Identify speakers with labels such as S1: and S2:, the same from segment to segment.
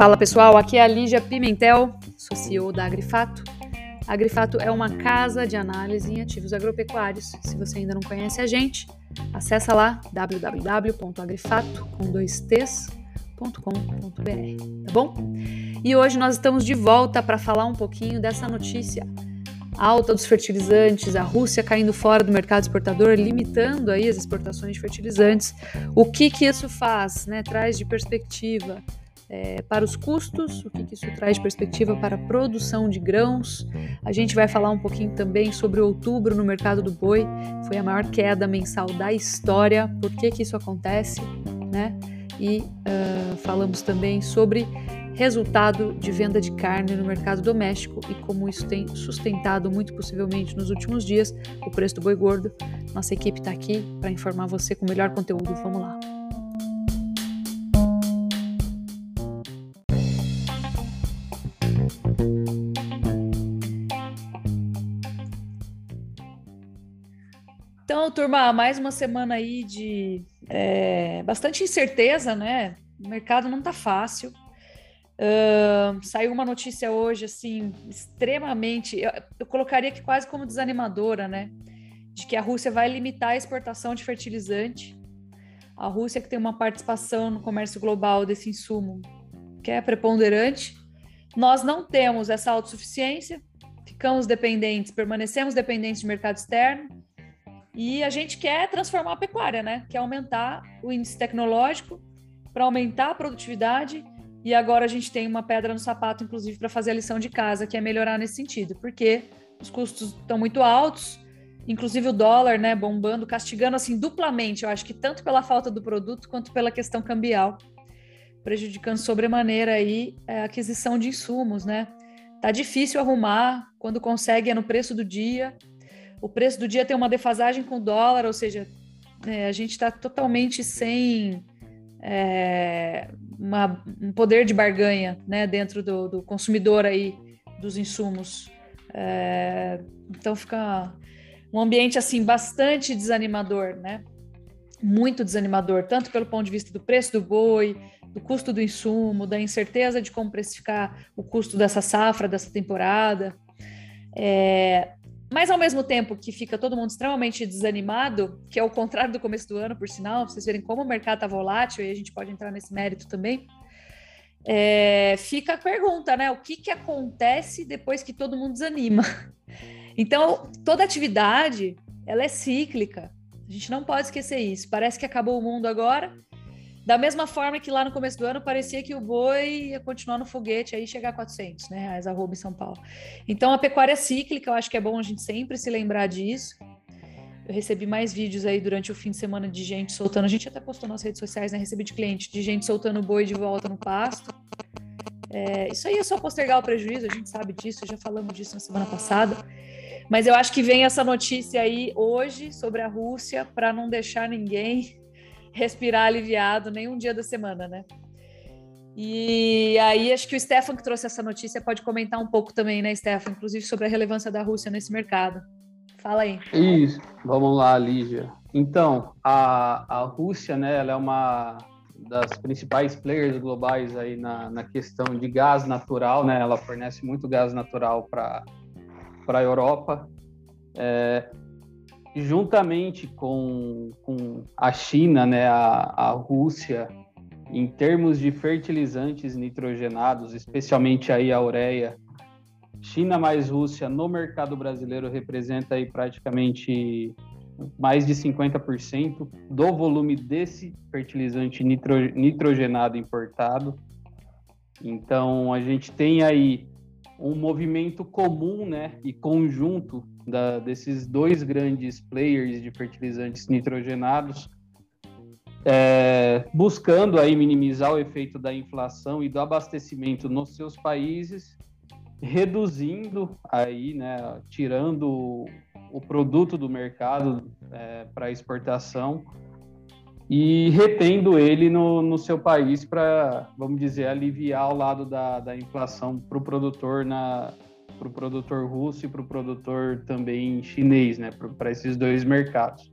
S1: Fala pessoal, aqui é a Lígia Pimentel, sou CEO da Agrifato. A Agrifato é uma casa de análise em ativos agropecuários. Se você ainda não conhece a gente, acessa lá www.agrifato.com.br, tá bom? E hoje nós estamos de volta para falar um pouquinho dessa notícia alta dos fertilizantes, a Rússia caindo fora do mercado exportador, limitando aí as exportações de fertilizantes. O que que isso faz, né? Traz de perspectiva é, para os custos, o que, que, isso traz de perspectiva para a produção de grãos. A gente vai falar um pouquinho também sobre outubro no mercado do boi, foi a maior queda mensal da história, por que, que isso acontece, né? E uh, falamos também sobre resultado de venda de carne no mercado doméstico e como isso tem sustentado muito possivelmente nos últimos dias o preço do boi gordo. Nossa equipe está aqui para informar você com o melhor conteúdo. Vamos lá. Então, turma, mais uma semana aí de é, bastante incerteza, né? O mercado não tá fácil. Saiu uma notícia hoje, assim, extremamente. Eu, eu colocaria que quase como desanimadora, né? De que a Rússia vai limitar a exportação de fertilizante. A Rússia, que tem uma participação no comércio global desse insumo que é preponderante. Nós não temos essa autossuficiência, ficamos dependentes, permanecemos dependentes de mercado externo. E a gente quer transformar a pecuária, né? Quer aumentar o índice tecnológico para aumentar a produtividade e agora a gente tem uma pedra no sapato, inclusive, para fazer a lição de casa, que é melhorar nesse sentido, porque os custos estão muito altos, inclusive o dólar, né, bombando, castigando assim duplamente, eu acho que tanto pela falta do produto quanto pela questão cambial, prejudicando sobremaneira aí a aquisição de insumos, né? Tá difícil arrumar, quando consegue é no preço do dia. O preço do dia tem uma defasagem com o dólar, ou seja, é, a gente está totalmente sem é, uma, um poder de barganha né, dentro do, do consumidor aí dos insumos. É, então fica um ambiente assim bastante desanimador, né? Muito desanimador, tanto pelo ponto de vista do preço do boi, do custo do insumo, da incerteza de como precificar o custo dessa safra, dessa temporada. É, mas ao mesmo tempo que fica todo mundo extremamente desanimado, que é o contrário do começo do ano, por sinal, vocês verem como o mercado está volátil, e a gente pode entrar nesse mérito também. É, fica a pergunta, né? O que, que acontece depois que todo mundo desanima? Então, toda atividade ela é cíclica. A gente não pode esquecer isso. Parece que acabou o mundo agora, da mesma forma que lá no começo do ano parecia que o boi ia continuar no foguete aí chegar a 400 né, reais arroba em São Paulo. Então a pecuária é cíclica, eu acho que é bom a gente sempre se lembrar disso. Eu recebi mais vídeos aí durante o fim de semana de gente soltando. A gente até postou nas redes sociais, né? Recebi de cliente, de gente soltando boi de volta no pasto. É, isso aí é só postergar o prejuízo, a gente sabe disso, já falamos disso na semana passada. Mas eu acho que vem essa notícia aí hoje sobre a Rússia para não deixar ninguém respirar aliviado nem um dia da semana, né? E aí acho que o Stefan que trouxe essa notícia pode comentar um pouco também, né, Stefan, inclusive sobre a relevância da Rússia nesse mercado. Fala aí.
S2: Isso, vamos lá, Lígia. Então, a, a Rússia, né, ela é uma das principais players globais aí na, na questão de gás natural, né? Ela fornece muito gás natural para a Europa. É, juntamente com, com a China, né, a, a Rússia, em termos de fertilizantes nitrogenados, especialmente aí a ureia, China mais Rússia no mercado brasileiro representa aí praticamente mais de 50% do volume desse fertilizante nitro, nitrogenado importado. Então a gente tem aí um movimento comum, né, e conjunto da, desses dois grandes players de fertilizantes nitrogenados, é, buscando aí minimizar o efeito da inflação e do abastecimento nos seus países, reduzindo aí, né, tirando o produto do mercado é, para exportação e retendo ele no, no seu país para, vamos dizer, aliviar o lado da, da inflação para o produtor na para o produtor russo e para o produtor também chinês, né, para esses dois mercados.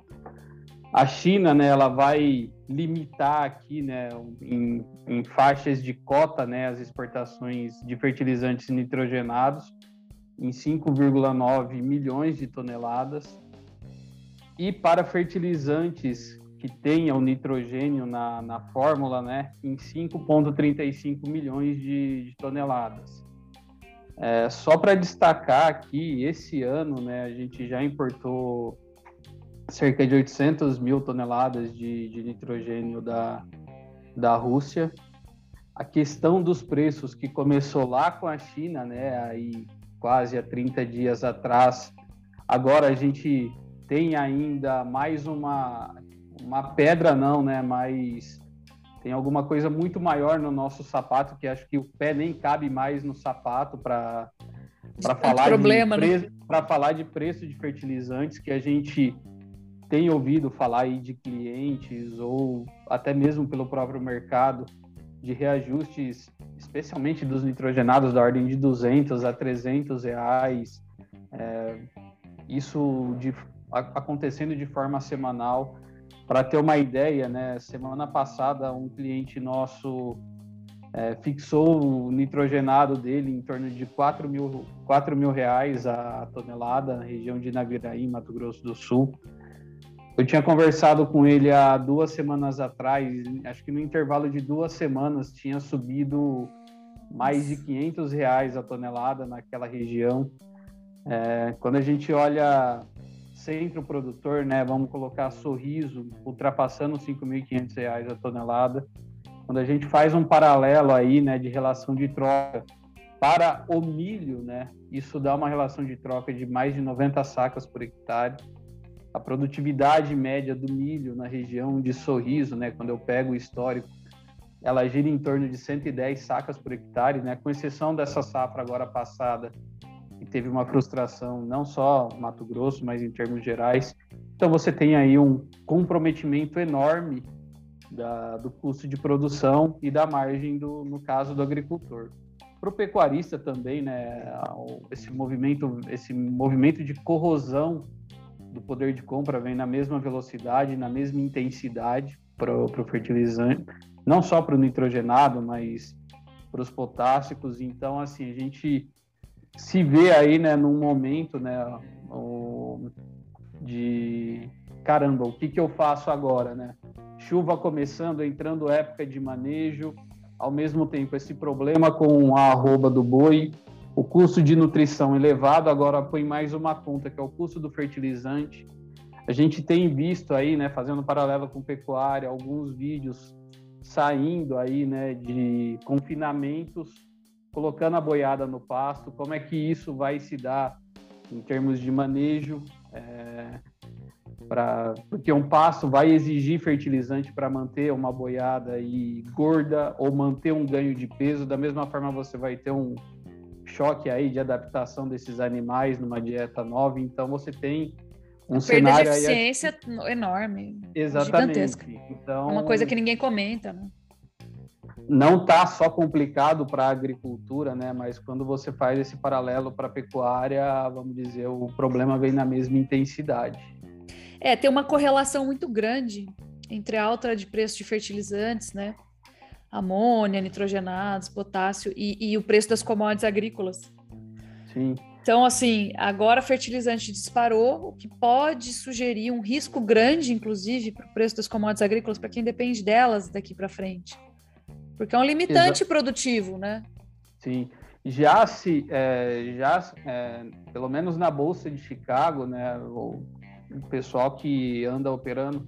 S2: a China, né, ela vai limitar aqui, né, em, em faixas de cota, né, as exportações de fertilizantes nitrogenados em 5,9 milhões de toneladas. E para fertilizantes que tenham nitrogênio na, na fórmula, né, em 5,35 milhões de, de toneladas. É, só para destacar aqui, esse ano, né, a gente já importou cerca de 800 mil toneladas de, de nitrogênio da, da Rússia. A questão dos preços que começou lá com a China, né, aí quase há 30 dias atrás, agora a gente tem ainda mais uma, uma pedra não, né, mas tem alguma coisa muito maior no nosso sapato que acho que o pé nem cabe mais no sapato para para falar problema, de preço, né? para falar de preço de fertilizantes que a gente tem ouvido falar aí de clientes ou até mesmo pelo próprio mercado de reajustes, especialmente dos nitrogenados da ordem de 200 a 300 reais, é, isso de, a, acontecendo de forma semanal. Para ter uma ideia, né, semana passada um cliente nosso é, fixou o nitrogenado dele em torno de 4 mil, 4 mil reais a tonelada na região de Naviraí, Mato Grosso do Sul. Eu tinha conversado com ele há duas semanas atrás, acho que no intervalo de duas semanas tinha subido mais de 500 reais a tonelada naquela região. É, quando a gente olha centro produtor, né, vamos colocar Sorriso, ultrapassando 5.500 reais a tonelada. Quando a gente faz um paralelo aí, né, de relação de troca para o milho, né, isso dá uma relação de troca de mais de 90 sacas por hectare a produtividade média do milho na região de Sorriso, né, quando eu pego o histórico, ela gira em torno de 110 sacas por hectare, né, com exceção dessa safra agora passada, teve uma frustração não só Mato Grosso, mas em termos gerais. Então você tem aí um comprometimento enorme da, do custo de produção e da margem do, no caso do agricultor. Para o pecuarista também, né, esse movimento, esse movimento de corrosão do poder de compra vem na mesma velocidade, na mesma intensidade para o fertilizante, não só para o nitrogenado, mas para os potássicos. Então, assim, a gente se vê aí, né, num momento, né, o, de caramba, o que, que eu faço agora, né? Chuva começando, entrando época de manejo, ao mesmo tempo esse problema com a arroba do boi, o custo de nutrição elevado, agora põe mais uma conta, que é o custo do fertilizante. A gente tem visto aí, né, fazendo paralelo com pecuária, alguns vídeos saindo aí, né, de confinamentos, colocando a boiada no pasto, como é que isso vai se dar em termos de manejo, é, pra, porque um pasto vai exigir fertilizante para manter uma boiada aí gorda ou manter um ganho de peso, da mesma forma você vai ter um, choque aí de adaptação desses animais numa dieta nova, então você tem um cenário
S1: de eficiência aí... enorme,
S2: Exatamente.
S1: gigantesca. Então, uma coisa que ninguém comenta, né?
S2: Não tá só complicado para a agricultura, né? Mas quando você faz esse paralelo para a pecuária, vamos dizer, o problema vem na mesma intensidade.
S1: É, tem uma correlação muito grande entre a alta de preço de fertilizantes, né? amônia, nitrogenados, potássio e, e o preço das commodities agrícolas.
S2: Sim.
S1: Então, assim, agora fertilizante disparou, o que pode sugerir um risco grande, inclusive, para o preço das commodities agrícolas, para quem depende delas daqui para frente. Porque é um limitante Exa produtivo, né?
S2: Sim. Já se, é, já, é, pelo menos na Bolsa de Chicago, né, o, pessoal que anda operando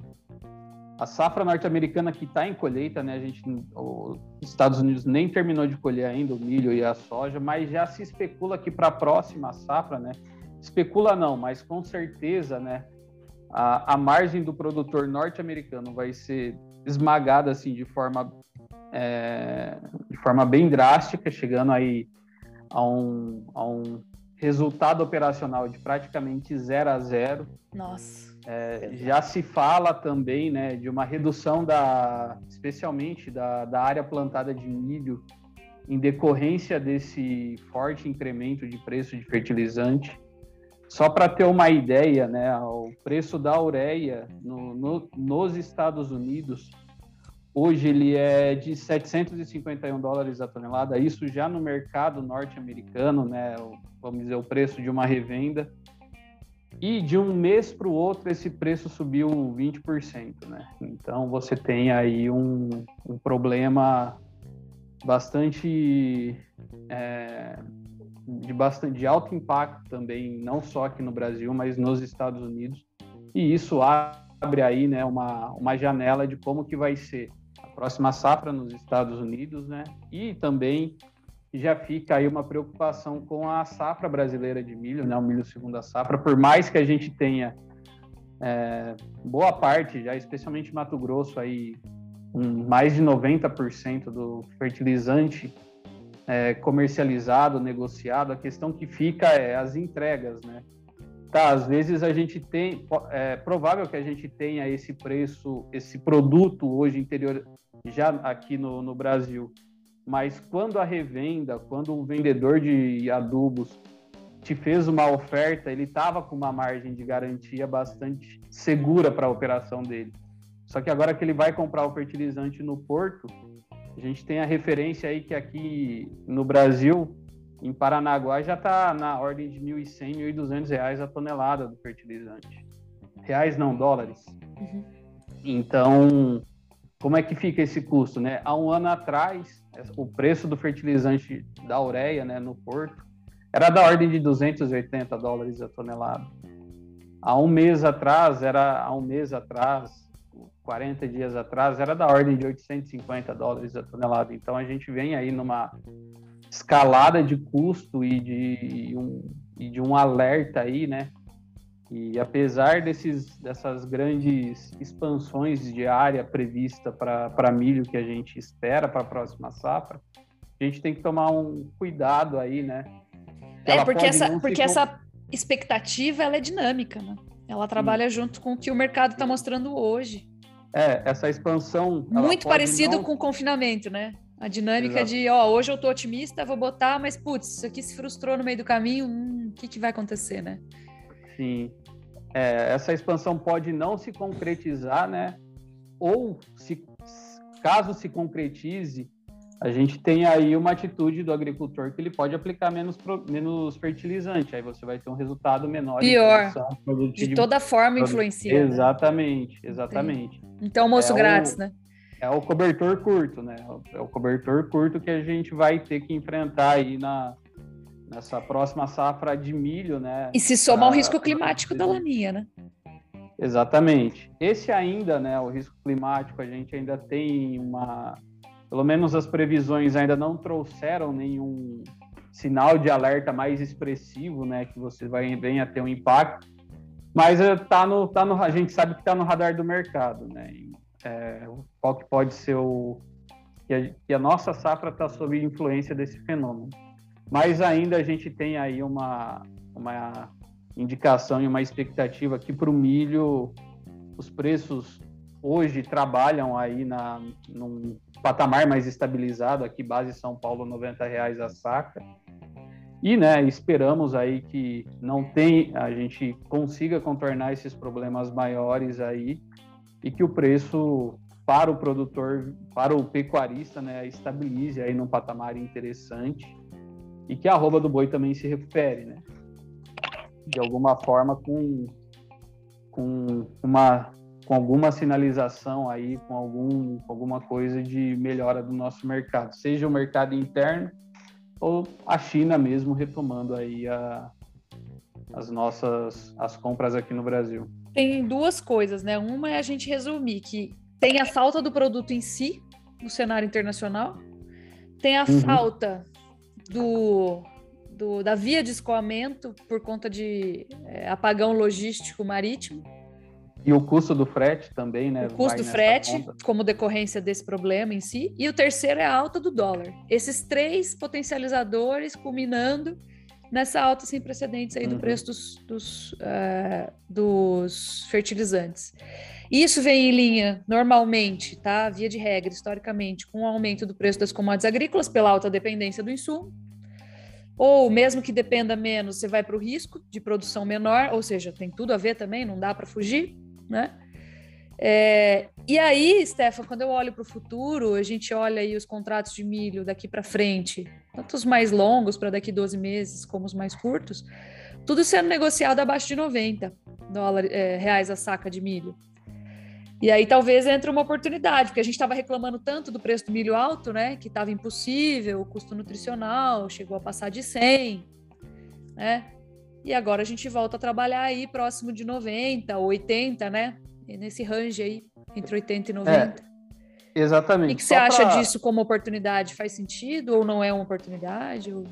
S2: a safra norte-americana que está em colheita, né? A gente, os Estados Unidos nem terminou de colher ainda o milho e a soja, mas já se especula que para a próxima safra, né? Especula não, mas com certeza, né? A, a margem do produtor norte-americano vai ser esmagada assim de forma é, de forma bem drástica, chegando aí a um, a um resultado operacional de praticamente zero a zero.
S1: Nossa.
S2: É, já se fala também né, de uma redução da, especialmente da, da área plantada de milho em decorrência desse forte incremento de preço de fertilizante. Só para ter uma ideia, né, o preço da ureia no, no, nos Estados Unidos hoje ele é de 751 dólares a tonelada. Isso já no mercado norte-americano, né, vamos dizer o preço de uma revenda. E de um mês para o outro esse preço subiu 20%, né? Então você tem aí um, um problema bastante é, de bastante de alto impacto também, não só aqui no Brasil, mas nos Estados Unidos. E isso abre aí, né, uma, uma janela de como que vai ser a próxima safra nos Estados Unidos, né? E também já fica aí uma preocupação com a safra brasileira de milho, né? O milho segunda safra, por mais que a gente tenha é, boa parte, já especialmente Mato Grosso aí, um, mais de 90% do fertilizante é, comercializado, negociado, a questão que fica é as entregas, né? Tá, às vezes a gente tem, é provável que a gente tenha esse preço, esse produto hoje interior, já aqui no, no Brasil, mas quando a revenda, quando o vendedor de adubos te fez uma oferta, ele estava com uma margem de garantia bastante segura para a operação dele. Só que agora que ele vai comprar o fertilizante no porto, a gente tem a referência aí que aqui no Brasil, em Paranaguá, já está na ordem de 1.100, 1.200 reais a tonelada do fertilizante. Reais não, dólares. Uhum. Então, como é que fica esse custo, né? Há um ano atrás, o preço do fertilizante da ureia, né, no porto, era da ordem de 280 dólares a tonelada. Há um mês atrás, era há um mês atrás, 40 dias atrás, era da ordem de 850 dólares a tonelada. Então a gente vem aí numa escalada de custo e de um, e de um alerta aí, né? E apesar desses, dessas grandes expansões de área prevista para milho que a gente espera para a próxima safra, a gente tem que tomar um cuidado aí, né?
S1: é, porque, essa, porque essa expectativa ela é dinâmica, né? Ela trabalha Sim. junto com o que o mercado está mostrando hoje.
S2: É, essa expansão.
S1: Muito parecido não... com o confinamento, né? A dinâmica Exato. de, ó, hoje eu tô otimista, vou botar, mas putz, isso aqui se frustrou no meio do caminho, hum, o que, que vai acontecer, né?
S2: Sim. É, essa expansão pode não se concretizar, né? Ou se caso se concretize, a gente tem aí uma atitude do agricultor que ele pode aplicar menos, menos fertilizante, aí você vai ter um resultado menor.
S1: Pior. De toda forma influencia.
S2: Né? Exatamente, exatamente.
S1: Então, almoço é grátis, o, né?
S2: É o cobertor curto, né? É o cobertor curto que a gente vai ter que enfrentar aí na, nessa próxima safra de milho, né?
S1: E se soma o risco climático da laninha, né?
S2: Exatamente. Esse ainda, né, o risco climático, a gente ainda tem uma pelo menos as previsões ainda não trouxeram nenhum sinal de alerta mais expressivo, né, que você vai venha ter um impacto, mas está no, tá no, a gente sabe que está no radar do mercado, né, é, qual que pode ser o que a, a nossa safra está sob influência desse fenômeno, mas ainda a gente tem aí uma uma indicação e uma expectativa que para o milho os preços hoje trabalham aí na, num patamar mais estabilizado, aqui base São Paulo, 90 reais a saca. E, né, esperamos aí que não tem, a gente consiga contornar esses problemas maiores aí e que o preço para o produtor, para o pecuarista, né, estabilize aí num patamar interessante e que a arroba do boi também se recupere, né? De alguma forma com, com uma com alguma sinalização aí, com algum, alguma coisa de melhora do nosso mercado, seja o mercado interno ou a China mesmo retomando aí a, as nossas as compras aqui no Brasil.
S1: Tem duas coisas, né? Uma é a gente resumir que tem a falta do produto em si no cenário internacional, tem a uhum. falta do, do, da via de escoamento por conta de é, apagão logístico marítimo
S2: e o custo do frete também, né?
S1: O custo do frete, conta. como decorrência desse problema em si. E o terceiro é a alta do dólar. Esses três potencializadores culminando nessa alta sem precedentes aí uhum. do preço dos, dos, uh, dos fertilizantes. Isso vem em linha, normalmente, tá? Via de regra, historicamente, com o aumento do preço das commodities agrícolas pela alta dependência do insumo. Ou mesmo que dependa menos, você vai para o risco de produção menor, ou seja, tem tudo a ver também, não dá para fugir, né? É, e aí, Stefan, quando eu olho para o futuro, a gente olha aí os contratos de milho daqui para frente, tanto os mais longos para daqui 12 meses, como os mais curtos, tudo sendo negociado abaixo de 90 dólares, é, reais a saca de milho. E aí talvez entre uma oportunidade, porque a gente estava reclamando tanto do preço do milho alto, né? Que estava impossível, o custo nutricional chegou a passar de 100, né? E agora a gente volta a trabalhar aí próximo de 90, 80, né? nesse range aí, entre 80 e 90. É,
S2: exatamente.
S1: O que, você pra... acha disso como oportunidade? Faz sentido ou não é uma oportunidade? Ou...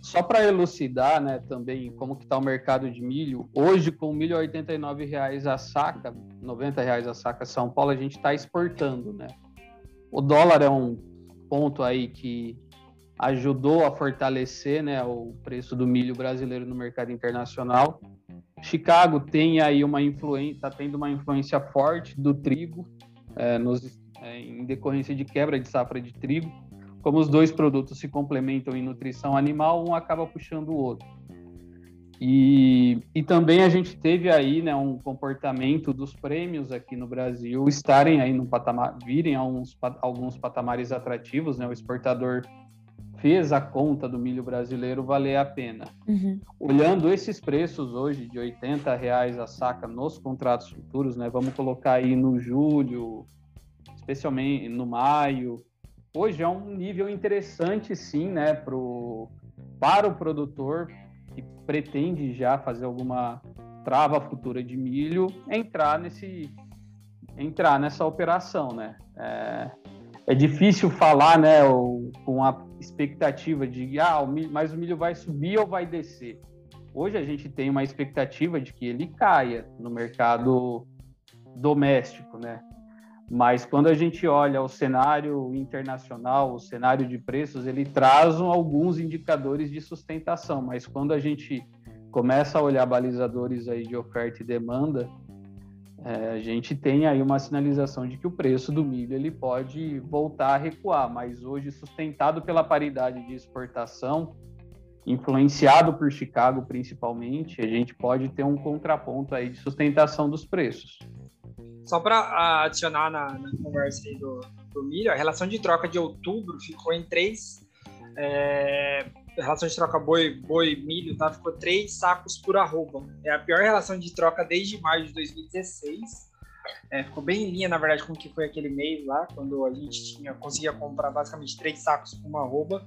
S2: Só para elucidar, né, também como que está o mercado de milho. Hoje, com milho a R$ 89,00 a saca, R$ 90,00 a saca São Paulo, a gente está exportando, né? O dólar é um ponto aí que ajudou a fortalecer né, o preço do milho brasileiro no mercado internacional. Chicago tem aí uma influência, está tendo uma influência forte do trigo é, nos, é, em decorrência de quebra de safra de trigo. Como os dois produtos se complementam em nutrição animal, um acaba puxando o outro. E, e também a gente teve aí né, um comportamento dos prêmios aqui no Brasil estarem aí no patamar, virem a uns, alguns patamares atrativos, né? O exportador fez a conta do milho brasileiro valer a pena. Uhum. Olhando esses preços hoje de 80 reais a saca nos contratos futuros, né? Vamos colocar aí no julho, especialmente no maio. Hoje é um nível interessante, sim, né? Pro, para o produtor que pretende já fazer alguma trava futura de milho, entrar nesse entrar nessa operação, né? É, é difícil falar, né, com a expectativa de, ah, o milho, mas o milho vai subir ou vai descer. Hoje a gente tem uma expectativa de que ele caia no mercado doméstico, né? Mas quando a gente olha o cenário internacional, o cenário de preços, ele traz alguns indicadores de sustentação, mas quando a gente começa a olhar balizadores aí de oferta e demanda, é, a gente tem aí uma sinalização de que o preço do milho ele pode voltar a recuar, mas hoje sustentado pela paridade de exportação, influenciado por Chicago principalmente, a gente pode ter um contraponto aí de sustentação dos preços.
S3: Só para adicionar na, na, conversa aí do, do milho, a relação de troca de outubro ficou em três é, relação de troca boi, boi milho, tá? Ficou três sacos por arroba. É a pior relação de troca desde maio de 2016. É, ficou bem em linha, na verdade, com o que foi aquele mês lá, quando a gente tinha, conseguia comprar basicamente três sacos por uma arroba.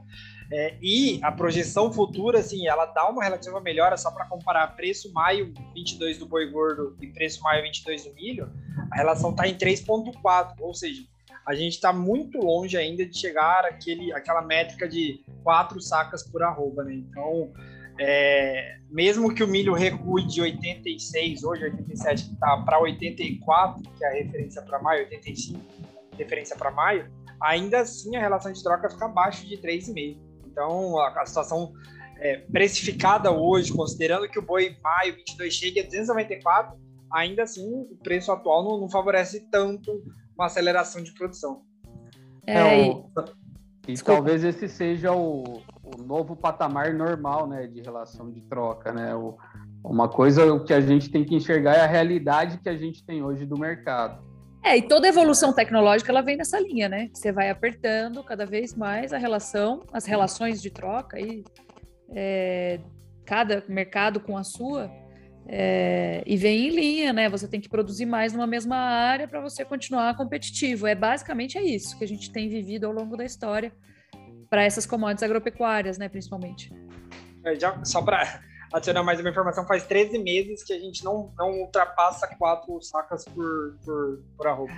S3: É, e a projeção futura, assim, ela dá uma relativa melhora só para comparar preço maio 22 do boi gordo e preço maio 22 do milho. A relação está em 3,4, ou seja, a gente está muito longe ainda de chegar àquele, àquela métrica de quatro sacas por arroba, né? Então, é, mesmo que o milho recue de 86, hoje 87, que está para 84, que é a referência para maio, 85, referência para maio, ainda assim a relação de troca fica abaixo de 3,5. Então, a, a situação é, precificada hoje, considerando que o boi maio 22 chega a 294, ainda assim o preço atual não, não favorece tanto uma aceleração de produção.
S2: É, é o... E talvez esse seja o, o, novo patamar normal, né, de relação de troca, né? O, uma coisa que a gente tem que enxergar é a realidade que a gente tem hoje do mercado.
S1: É, e toda evolução tecnológica ela vem nessa linha, né? Você vai apertando cada vez mais a relação, as relações de troca e é, cada mercado com a sua é, e vem em linha, né? Você tem que produzir mais numa mesma área para você continuar competitivo. É basicamente é isso que a gente tem vivido ao longo da história para essas commodities agropecuárias, né? Principalmente.
S3: É, já, só para adicionar mais uma informação, faz 13 meses que a gente não, não ultrapassa quatro sacas por, por, por arroba.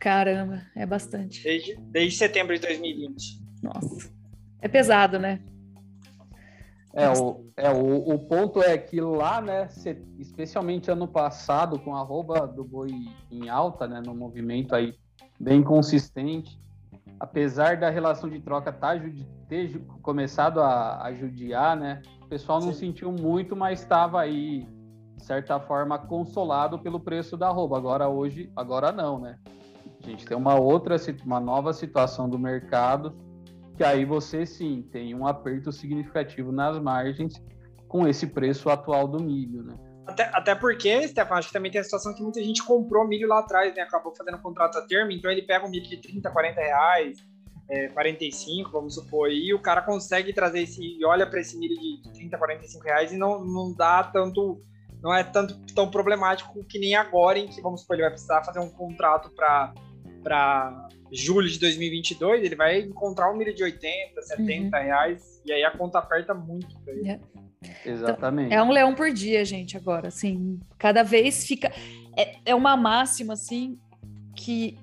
S1: Caramba, é bastante.
S3: Desde, desde setembro de 2020.
S1: Nossa. É pesado, né?
S2: É, o, é o, o ponto é que lá, né, especialmente ano passado, com a arroba do boi em alta, né, no movimento aí bem consistente, apesar da relação de troca tá, ter começado a, a judiar, né, o pessoal não Sim. sentiu muito, mas estava aí, de certa forma, consolado pelo preço da arroba. Agora hoje, agora não, né? A gente tem uma outra, uma nova situação do mercado que aí você sim tem um aperto significativo nas margens com esse preço atual do milho, né?
S3: Até, até porque, Stefan, acho que também tem a situação que muita gente comprou milho lá atrás, né? Acabou fazendo um contrato a termo, então ele pega um milho de 30, 40 reais, é, 45, vamos supor, e o cara consegue trazer esse, e olha para esse milho de 30, 45 reais e não, não dá tanto, não é tanto tão problemático que nem agora, em que, vamos supor, ele vai precisar fazer um contrato para julho de 2022, ele vai encontrar um milho de 80, 70 uhum. reais, e aí a conta aperta muito para ele.
S2: Yeah. Exatamente. Então,
S1: é um leão por dia, gente, agora, assim, cada vez fica... É, é uma máxima, assim, que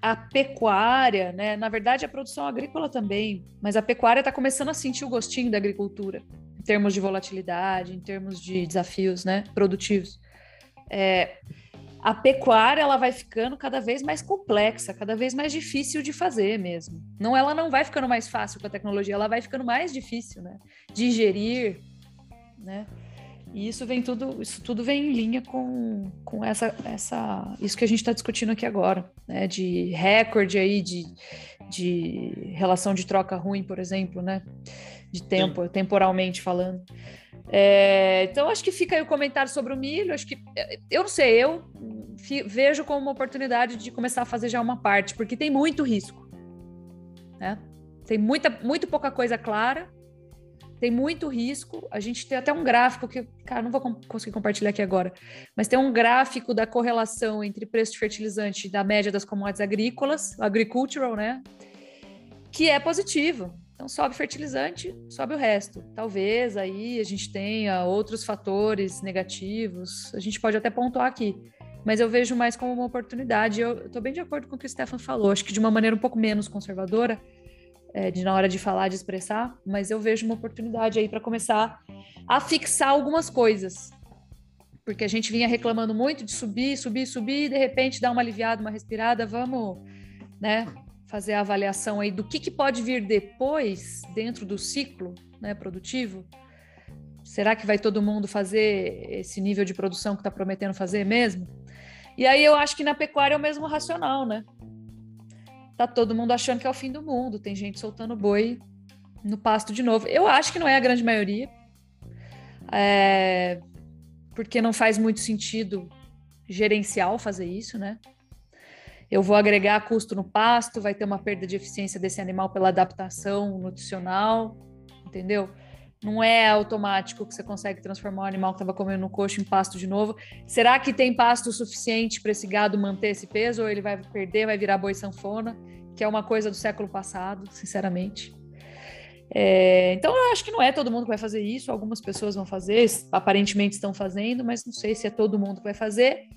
S1: a pecuária, né? Na verdade, a produção agrícola também, mas a pecuária está começando a sentir o gostinho da agricultura, em termos de volatilidade, em termos de desafios, né? Produtivos. É, a pecuária ela vai ficando cada vez mais complexa, cada vez mais difícil de fazer mesmo. Não, ela não vai ficando mais fácil com a tecnologia, ela vai ficando mais difícil, né? De gerir, né? E isso vem tudo, isso tudo vem em linha com, com essa, essa, isso que a gente está discutindo aqui agora, né? De recorde aí de, de relação de troca ruim, por exemplo, né? De tempo, Sim. temporalmente falando. É, então, acho que fica aí o comentário sobre o milho. Acho que eu não sei, eu vejo como uma oportunidade de começar a fazer já uma parte, porque tem muito risco, né? Tem muita, muito pouca coisa clara tem muito risco. A gente tem até um gráfico que, cara, não vou conseguir compartilhar aqui agora, mas tem um gráfico da correlação entre preço de fertilizante da média das commodities agrícolas, agricultural, né? Que é positivo. Então sobe fertilizante, sobe o resto. Talvez aí a gente tenha outros fatores negativos. A gente pode até pontuar aqui. Mas eu vejo mais como uma oportunidade. Eu estou bem de acordo com o que o Stefan falou. Acho que de uma maneira um pouco menos conservadora, é, de na hora de falar, de expressar, mas eu vejo uma oportunidade aí para começar a fixar algumas coisas. Porque a gente vinha reclamando muito de subir, subir, subir, e de repente dar uma aliviada, uma respirada, vamos, né, fazer a avaliação aí do que, que pode vir depois dentro do ciclo, né, produtivo. Será que vai todo mundo fazer esse nível de produção que está prometendo fazer mesmo? E aí eu acho que na pecuária é o mesmo racional, né? Tá todo mundo achando que é o fim do mundo. Tem gente soltando boi no pasto de novo. Eu acho que não é a grande maioria, é, porque não faz muito sentido gerencial fazer isso, né? Eu vou agregar custo no pasto, vai ter uma perda de eficiência desse animal pela adaptação nutricional, entendeu? Não é automático que você consegue transformar o animal que estava comendo no coxo em pasto de novo. Será que tem pasto suficiente para esse gado manter esse peso? Ou ele vai perder, vai virar boi sanfona, que é uma coisa do século passado, sinceramente. É, então, eu acho que não é todo mundo que vai fazer isso. Algumas pessoas vão fazer, aparentemente estão fazendo, mas não sei se é todo mundo que vai fazer.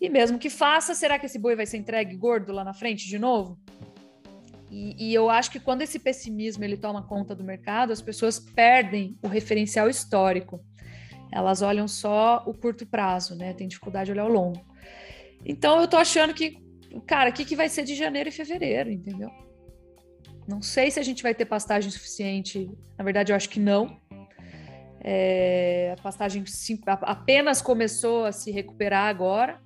S1: E mesmo que faça, será que esse boi vai ser entregue gordo lá na frente de novo? E, e, eu acho que quando esse pessimismo ele toma conta do mercado, as pessoas perdem o referencial histórico. Elas olham só o curto prazo, né? Tem dificuldade de olhar o longo. Então eu tô achando que, cara, o que, que vai ser de janeiro e fevereiro, entendeu? Não sei se a gente vai ter pastagem suficiente. Na verdade, eu acho que não. É, a pastagem apenas começou a se recuperar agora.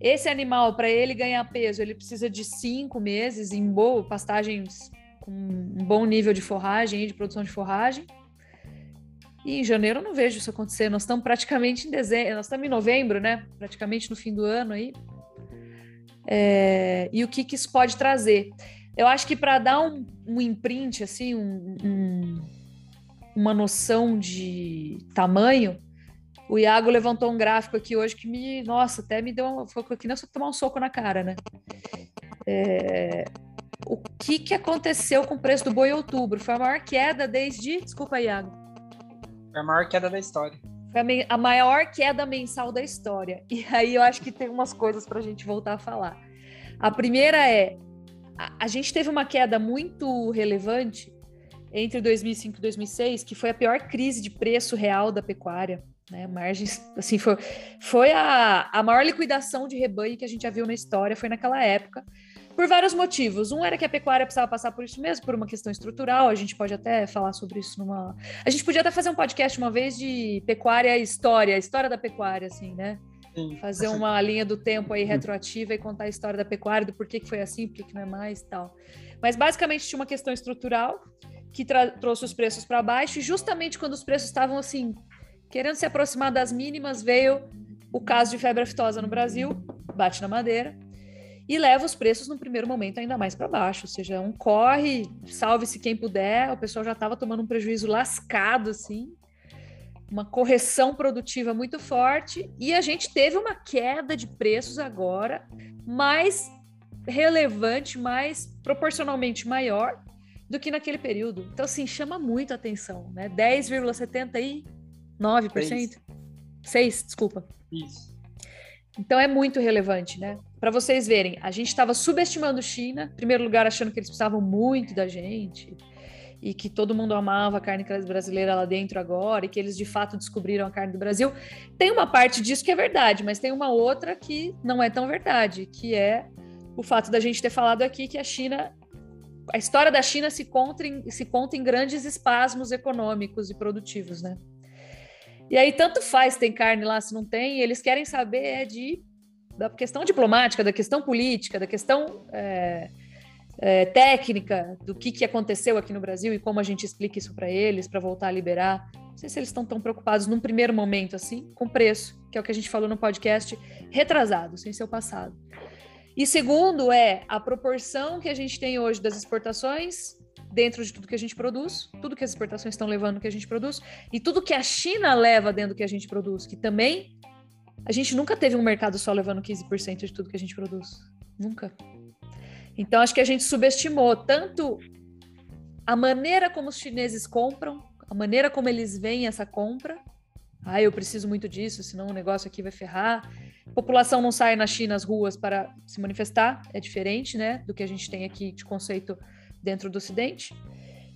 S1: Esse animal, para ele ganhar peso, ele precisa de cinco meses em boa pastagens com um bom nível de forragem, de produção de forragem. E em janeiro eu não vejo isso acontecer. Nós estamos praticamente em dezembro, nós estamos em novembro, né? Praticamente no fim do ano aí. É, e o que, que isso pode trazer? Eu acho que para dar um, um, imprint, assim, um, um, uma noção de tamanho, o Iago levantou um gráfico aqui hoje que me, nossa, até me deu uma, foi aqui não só tomar um soco na cara, né? É, o que, que aconteceu com o preço do boi em outubro? Foi a maior queda desde, desculpa, Iago.
S3: Foi a maior queda da história.
S1: Foi a, a maior queda mensal da história. E aí eu acho que tem umas coisas para a gente voltar a falar. A primeira é a, a gente teve uma queda muito relevante entre 2005 e 2006, que foi a pior crise de preço real da pecuária né? Margens, assim, foi, foi a, a maior liquidação de rebanho que a gente já viu na história, foi naquela época, por vários motivos. Um era que a pecuária precisava passar por isso mesmo, por uma questão estrutural, a gente pode até falar sobre isso numa... A gente podia até fazer um podcast uma vez de pecuária e história, a história da pecuária, assim, né? Sim. Fazer uma linha do tempo aí retroativa e contar a história da pecuária, do porquê que foi assim, por que não é mais e tal. Mas basicamente tinha uma questão estrutural que trouxe os preços para baixo, e justamente quando os preços estavam assim, querendo se aproximar das mínimas, veio o caso de febre aftosa no Brasil, bate na madeira, e leva os preços no primeiro momento ainda mais para baixo, ou seja, é um corre, salve-se quem puder, o pessoal já estava tomando um prejuízo lascado, assim, uma correção produtiva muito forte, e a gente teve uma queda de preços agora, mais relevante, mais proporcionalmente maior do que naquele período. Então, assim, chama muito a atenção, né? 10,79%. 6. 6, desculpa.
S3: Isso.
S1: Então é muito relevante, né? Para vocês verem, a gente estava subestimando China, em primeiro lugar, achando que eles precisavam muito da gente e que todo mundo amava a carne brasileira lá dentro agora e que eles de fato descobriram a carne do Brasil. Tem uma parte disso que é verdade, mas tem uma outra que não é tão verdade, que é o fato da gente ter falado aqui que a China a história da China se conta, em, se conta em grandes espasmos econômicos e produtivos, né? E aí, tanto faz tem carne lá se não tem, eles querem saber é de da questão diplomática, da questão política, da questão é, é, técnica, do que, que aconteceu aqui no Brasil e como a gente explica isso para eles, para voltar a liberar. Não sei se eles estão tão preocupados num primeiro momento assim, com preço, que é o que a gente falou no podcast retrasado, sem ser o passado. E segundo é a proporção que a gente tem hoje das exportações dentro de tudo que a gente produz, tudo que as exportações estão levando que a gente produz, e tudo que a China leva dentro do que a gente produz, que também a gente nunca teve um mercado só levando 15% de tudo que a gente produz. Nunca. Então acho que a gente subestimou tanto a maneira como os chineses compram, a maneira como eles veem essa compra. Ah, eu preciso muito disso, senão o negócio aqui vai ferrar população não sai na China às ruas para se manifestar, é diferente, né, do que a gente tem aqui de conceito dentro do Ocidente.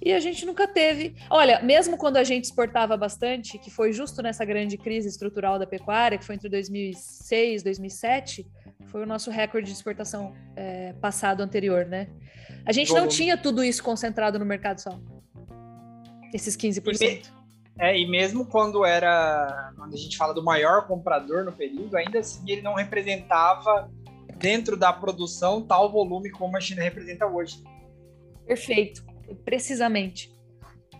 S1: E a gente nunca teve. Olha, mesmo quando a gente exportava bastante, que foi justo nessa grande crise estrutural da pecuária, que foi entre 2006 e 2007, foi o nosso recorde de exportação é, passado anterior, né? A gente Bom, não tinha tudo isso concentrado no mercado só. Esses 15%.
S3: É, e mesmo quando era. Quando a gente fala do maior comprador no período, ainda assim ele não representava dentro da produção tal volume como a China representa hoje.
S1: Perfeito, precisamente.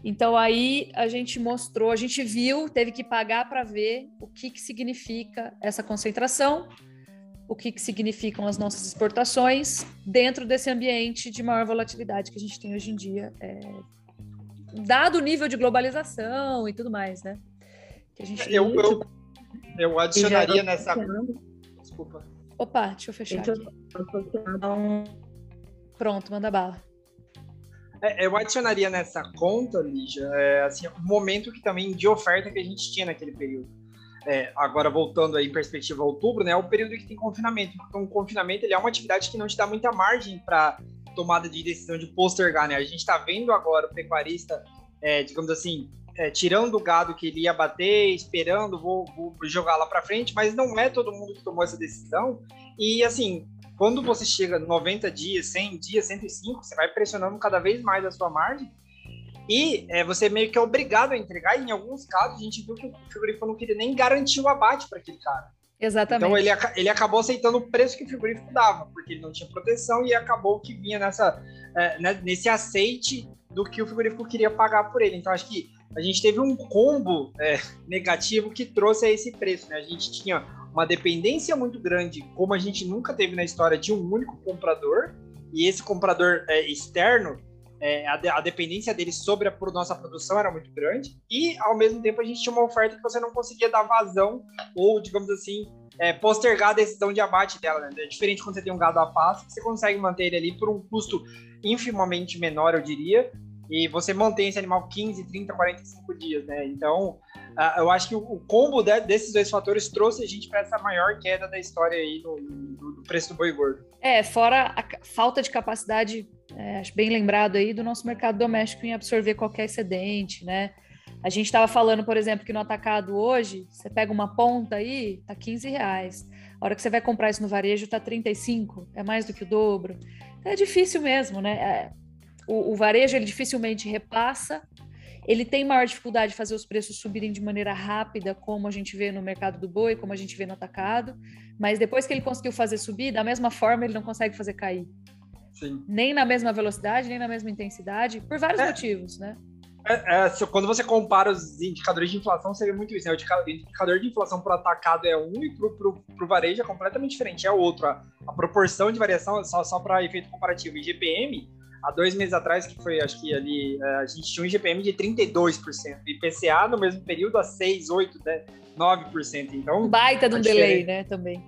S1: Então aí a gente mostrou, a gente viu, teve que pagar para ver o que, que significa essa concentração, o que, que significam as nossas exportações dentro desse ambiente de maior volatilidade que a gente tem hoje em dia, é, dado o nível de globalização e tudo mais, né?
S3: Que a gente eu, eu, eu adicionaria nessa. Desculpa.
S1: Opa, deixa eu fechar aqui. Pronto, manda bala.
S3: É, eu adicionaria nessa conta, Lígia, é, assim, o momento que também de oferta que a gente tinha naquele período. É, agora voltando aí em perspectiva outubro, né, é o período que tem confinamento. Então, o confinamento ele é uma atividade que não te dá muita margem para tomada de decisão de postergar, né? A gente está vendo agora o pecuarista, é, digamos assim, é, tirando o gado que ele ia bater, esperando, vou, vou jogar lá para frente, mas não é todo mundo que tomou essa decisão. E assim, quando você chega 90 dias, 100 dias, 105, você vai pressionando cada vez mais a sua margem. E é, você meio que é obrigado a entregar. E em alguns casos, a gente viu que o frigorífico não queria nem garantir o abate para aquele cara.
S1: Exatamente.
S3: Então ele, ele acabou aceitando o preço que o frigorífico dava, porque ele não tinha proteção e acabou que vinha nessa, é, né, nesse aceite do que o frigorífico queria pagar por ele. Então acho que a gente teve um combo é, negativo que trouxe a esse preço. Né? A gente tinha uma dependência muito grande, como a gente nunca teve na história, de um único comprador, e esse comprador é, externo é, a, a, dependência deles sobre a nossa produção era muito grande e, ao mesmo tempo, a gente tinha uma oferta que você não conseguia dar vazão ou, digamos assim, é, postergar a decisão de abate dela. Né? É diferente quando você tem um gado a passo, que você consegue manter ele ali por um custo infimamente menor, eu diria, e você mantém esse animal 15, 30, 45 dias, né? Então, uh, eu acho que o, combo de, desses dois fatores trouxe a gente para essa maior queda da história aí no, no, no, preço do boi gordo.
S1: É, fora a falta de capacidade é, acho bem lembrado aí do nosso mercado doméstico em absorver qualquer excedente, né? A gente estava falando, por exemplo, que no atacado hoje, você pega uma ponta aí, tá 15 reais. A hora que você vai comprar isso no varejo, tá 35, é mais do que o dobro. É difícil mesmo, né? É, o, o varejo, ele dificilmente repassa, ele tem maior dificuldade de fazer os preços subirem de maneira rápida, como a gente vê no mercado do boi, como a gente vê no atacado, mas depois que ele conseguiu fazer subir, da mesma forma ele não consegue fazer cair. Sim. Nem na mesma velocidade, nem na mesma intensidade, por vários é. motivos, né?
S3: É, é, quando você compara os indicadores de inflação, você vê muito isso. Né? O indicador de inflação para atacado é um e para o varejo é completamente diferente, é outro. A, a proporção de variação, só, só para efeito comparativo, IGPM, há dois meses atrás, que foi, acho que ali, é, a gente tinha um IGPM de 32%, e IPCA no mesmo período a 6, 8, 10, 9%. Então,
S1: Baita do delay, né, também.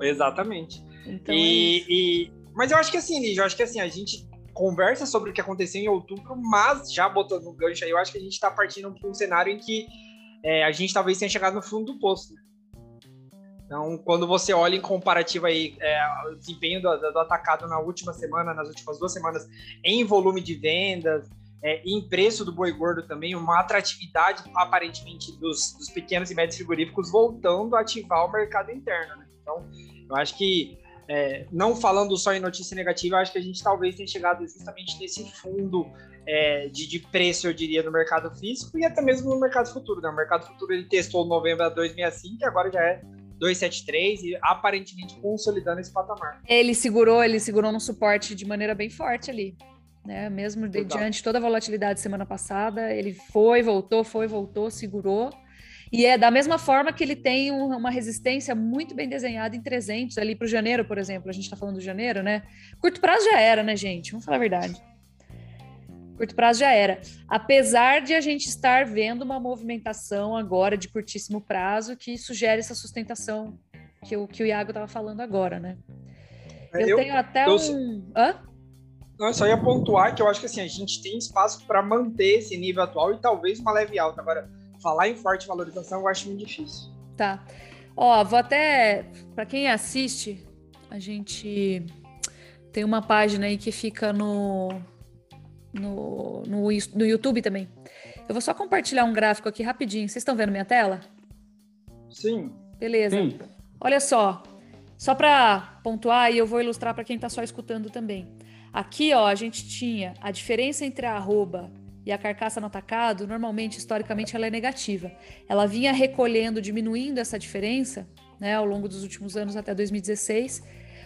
S3: Exatamente. Então, e, é e, mas eu acho que assim, Lígia, eu acho que assim, a gente conversa sobre o que aconteceu em outubro, mas já botando um gancho aí, eu acho que a gente está partindo para um cenário em que é, a gente talvez tenha chegado no fundo do poço. Né? Então, quando você olha em comparativo aí é, o desempenho do, do, atacado na última semana, nas últimas duas semanas, em volume de vendas, é, em preço do boi gordo também, uma atratividade aparentemente dos, dos pequenos e médios frigoríficos voltando a ativar o mercado interno. Né? Então, eu acho que é, não falando só em notícia negativa, acho que a gente talvez tenha chegado justamente nesse fundo é, de, de, preço, eu diria, no mercado físico e até mesmo no mercado futuro. Né? O mercado futuro ele testou novembro a 265 e agora já é 273 e aparentemente consolidando esse patamar.
S1: Ele segurou, ele segurou no suporte de maneira bem forte ali. Né? Mesmo de, diante de toda a volatilidade semana passada, ele foi, voltou, foi, voltou, segurou. E é da mesma forma que ele tem uma resistência muito bem desenhada em 300 ali para o janeiro, por exemplo. A gente está falando do janeiro, né? Curto prazo já era, né, gente? Vamos falar a verdade. Curto prazo já era. Apesar de a gente estar vendo uma movimentação agora de curtíssimo prazo que sugere essa sustentação que o, que o Iago estava falando agora, né?
S3: É, eu, eu tenho até eu, um. Hã? Não, eu só ia pontuar que eu acho que assim, a gente tem espaço para manter esse nível atual e talvez uma leve alta. Agora, falar em forte valorização eu acho muito difícil.
S1: Tá. Ó, vou até. Para quem assiste, a gente tem uma página aí que fica no, no, no, no YouTube também. Eu vou só compartilhar um gráfico aqui rapidinho. Vocês estão vendo minha tela?
S3: Sim.
S1: Beleza. Sim. Olha só. Só para pontuar, e eu vou ilustrar para quem está só escutando também. Aqui, ó, a gente tinha a diferença entre a arroba e a carcaça no atacado, normalmente, historicamente, ela é negativa. Ela vinha recolhendo, diminuindo essa diferença né, ao longo dos últimos anos até 2016.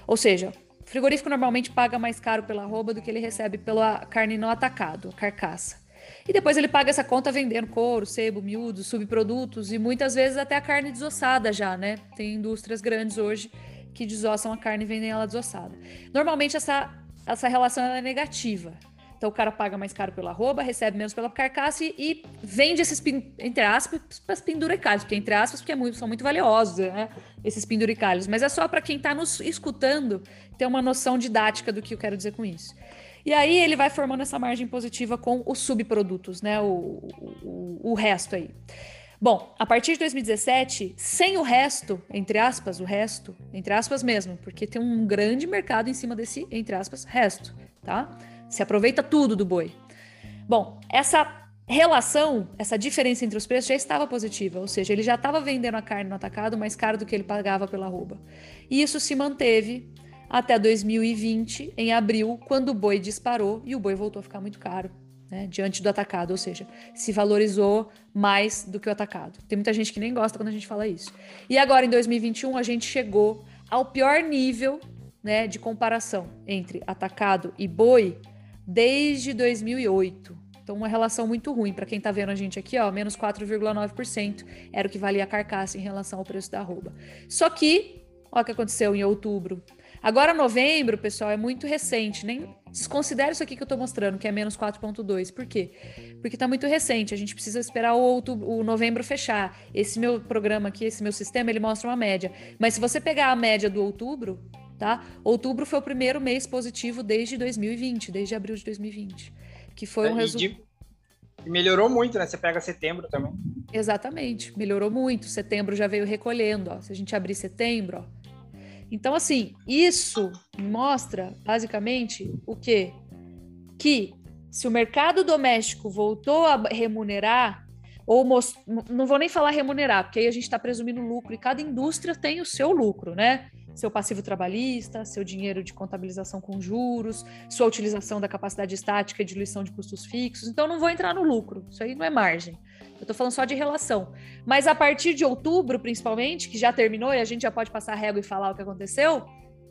S1: Ou seja, o frigorífico normalmente paga mais caro pela arroba do que ele recebe pela carne no atacado, carcaça. E depois ele paga essa conta vendendo couro, sebo, miúdo, subprodutos e muitas vezes até a carne desossada já, né? Tem indústrias grandes hoje que desossam a carne e vendem ela desossada. Normalmente essa, essa relação é negativa. Então o cara paga mais caro pela arroba, recebe menos pela carcaça e, e vende esses, entre aspas, penduricalhos, porque entre aspas, porque é muito, são muito valiosos, né? Esses penduricalhos. Mas é só para quem está nos escutando ter uma noção didática do que eu quero dizer com isso. E aí ele vai formando essa margem positiva com os subprodutos, né? O, o, o resto aí. Bom, a partir de 2017, sem o resto, entre aspas, o resto, entre aspas mesmo, porque tem um grande mercado em cima desse, entre aspas, resto, tá? Se aproveita tudo do boi. Bom, essa relação, essa diferença entre os preços já estava positiva, ou seja, ele já estava vendendo a carne no atacado mais caro do que ele pagava pela arroba. E isso se manteve até 2020, em abril, quando o boi disparou e o boi voltou a ficar muito caro. Né, diante do atacado, ou seja, se valorizou mais do que o atacado. Tem muita gente que nem gosta quando a gente fala isso. E agora, em 2021, a gente chegou ao pior nível né, de comparação entre atacado e boi desde 2008. Então, uma relação muito ruim. Para quem está vendo a gente aqui, ó, menos 4,9% era o que valia a carcaça em relação ao preço da arroba. Só que, olha o que aconteceu em outubro. Agora, novembro, pessoal, é muito recente. Nem desconsidere isso aqui que eu estou mostrando, que é menos 4,2. Por quê? Porque está muito recente. A gente precisa esperar o, outubro, o novembro fechar. Esse meu programa aqui, esse meu sistema, ele mostra uma média. Mas se você pegar a média do outubro, tá? Outubro foi o primeiro mês positivo desde 2020, desde abril de 2020, que foi um é, resultado.
S3: Melhorou muito, né? Você pega setembro também.
S1: Exatamente, melhorou muito. Setembro já veio recolhendo, ó. Se a gente abrir setembro, ó. Então, assim, isso mostra basicamente o quê? Que se o mercado doméstico voltou a remunerar, ou most... não vou nem falar remunerar, porque aí a gente está presumindo lucro, e cada indústria tem o seu lucro, né? Seu passivo trabalhista, seu dinheiro de contabilização com juros, sua utilização da capacidade estática e diluição de custos fixos. Então, não vou entrar no lucro, isso aí não é margem. Eu estou falando só de relação. Mas a partir de outubro, principalmente, que já terminou e a gente já pode passar a régua e falar o que aconteceu,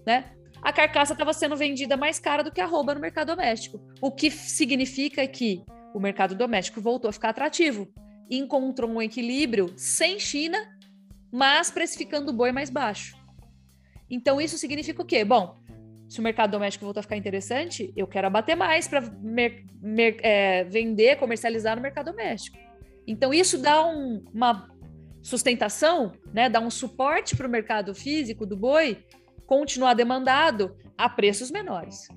S1: né? A carcaça estava sendo vendida mais cara do que a rouba no mercado doméstico. O que significa que o mercado doméstico voltou a ficar atrativo. Encontrou um equilíbrio sem China, mas precificando o boi mais baixo. Então, isso significa o quê? Bom, se o mercado doméstico voltar a ficar interessante, eu quero abater mais para é, vender, comercializar no mercado doméstico. Então, isso dá um, uma sustentação, né, dá um suporte para o mercado físico do boi continuar demandado a preços menores.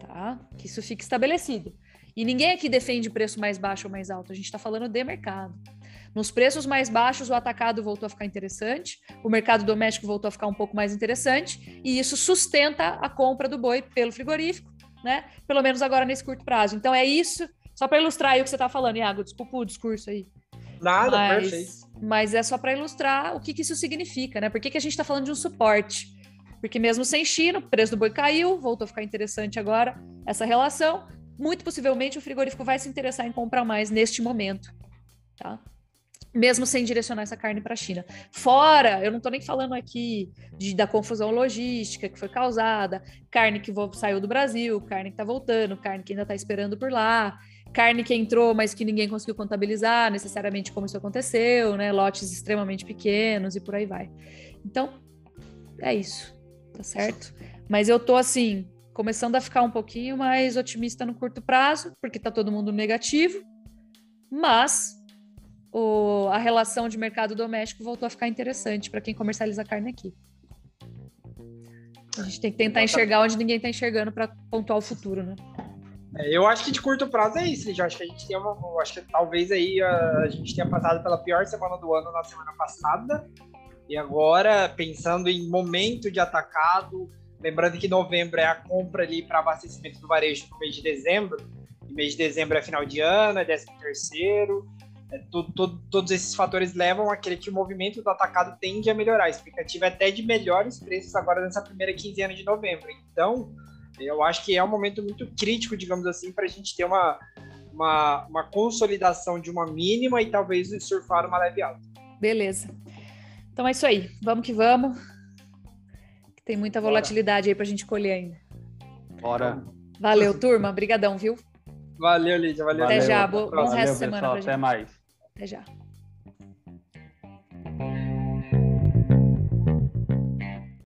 S1: Tá? Que isso fique estabelecido. E ninguém aqui defende preço mais baixo ou mais alto, a gente está falando de mercado. Nos preços mais baixos, o atacado voltou a ficar interessante, o mercado doméstico voltou a ficar um pouco mais interessante, e isso sustenta a compra do boi pelo frigorífico, né? Pelo menos agora nesse curto prazo. Então é isso, só para ilustrar aí o que você está falando, Iago, desculpa o discurso aí.
S3: Nada, mas, perfeito.
S1: Mas é só para ilustrar o que, que, isso significa, né? Por que, que a gente está falando de um suporte? Porque mesmo sem China, o preço do boi caiu, voltou a ficar interessante agora essa relação. Muito possivelmente o frigorífico vai se interessar em comprar mais neste momento, tá? Mesmo sem direcionar essa carne para a China. Fora, eu não estou nem falando aqui de, da confusão logística que foi causada, carne que saiu do Brasil, carne que está voltando, carne que ainda está esperando por lá, carne que entrou, mas que ninguém conseguiu contabilizar necessariamente como isso aconteceu, né? Lotes extremamente pequenos e por aí vai. Então, é isso, tá certo? Mas eu tô assim, começando a ficar um pouquinho mais otimista no curto prazo, porque tá todo mundo negativo, mas o, a relação de mercado doméstico voltou a ficar interessante para quem comercializa carne aqui. A gente tem que tentar enxergar onde ninguém está enxergando para pontuar o futuro, né?
S3: É, eu acho que de curto prazo é isso, Eu acho que a gente tem uma. Acho que talvez aí a, a gente tenha passado pela pior semana do ano na semana passada. E agora, pensando em momento de atacado, lembrando que novembro é a compra ali para abastecimento do varejo no mês de dezembro. E mês de dezembro é final de ano, é décimo terceiro. É, todos esses fatores levam a que o movimento do atacado tende a melhorar. A expectativa é até de melhores preços agora nessa primeira quinzena de novembro. Então, eu acho que é um momento muito crítico, digamos assim, para a gente ter uma, uma, uma, consolidação de uma mínima e talvez surfar uma leve alta.
S1: Beleza. Então é isso aí. Vamos que vamos. Tem muita volatilidade Bora. aí para a gente colher ainda.
S2: Bora.
S1: Valeu, turma. Obrigadão, viu?
S3: Valeu, Lídia. Valeu.
S1: Até já. Bom, bom resto de semana.
S2: Pessoal, até mais.
S1: Até já.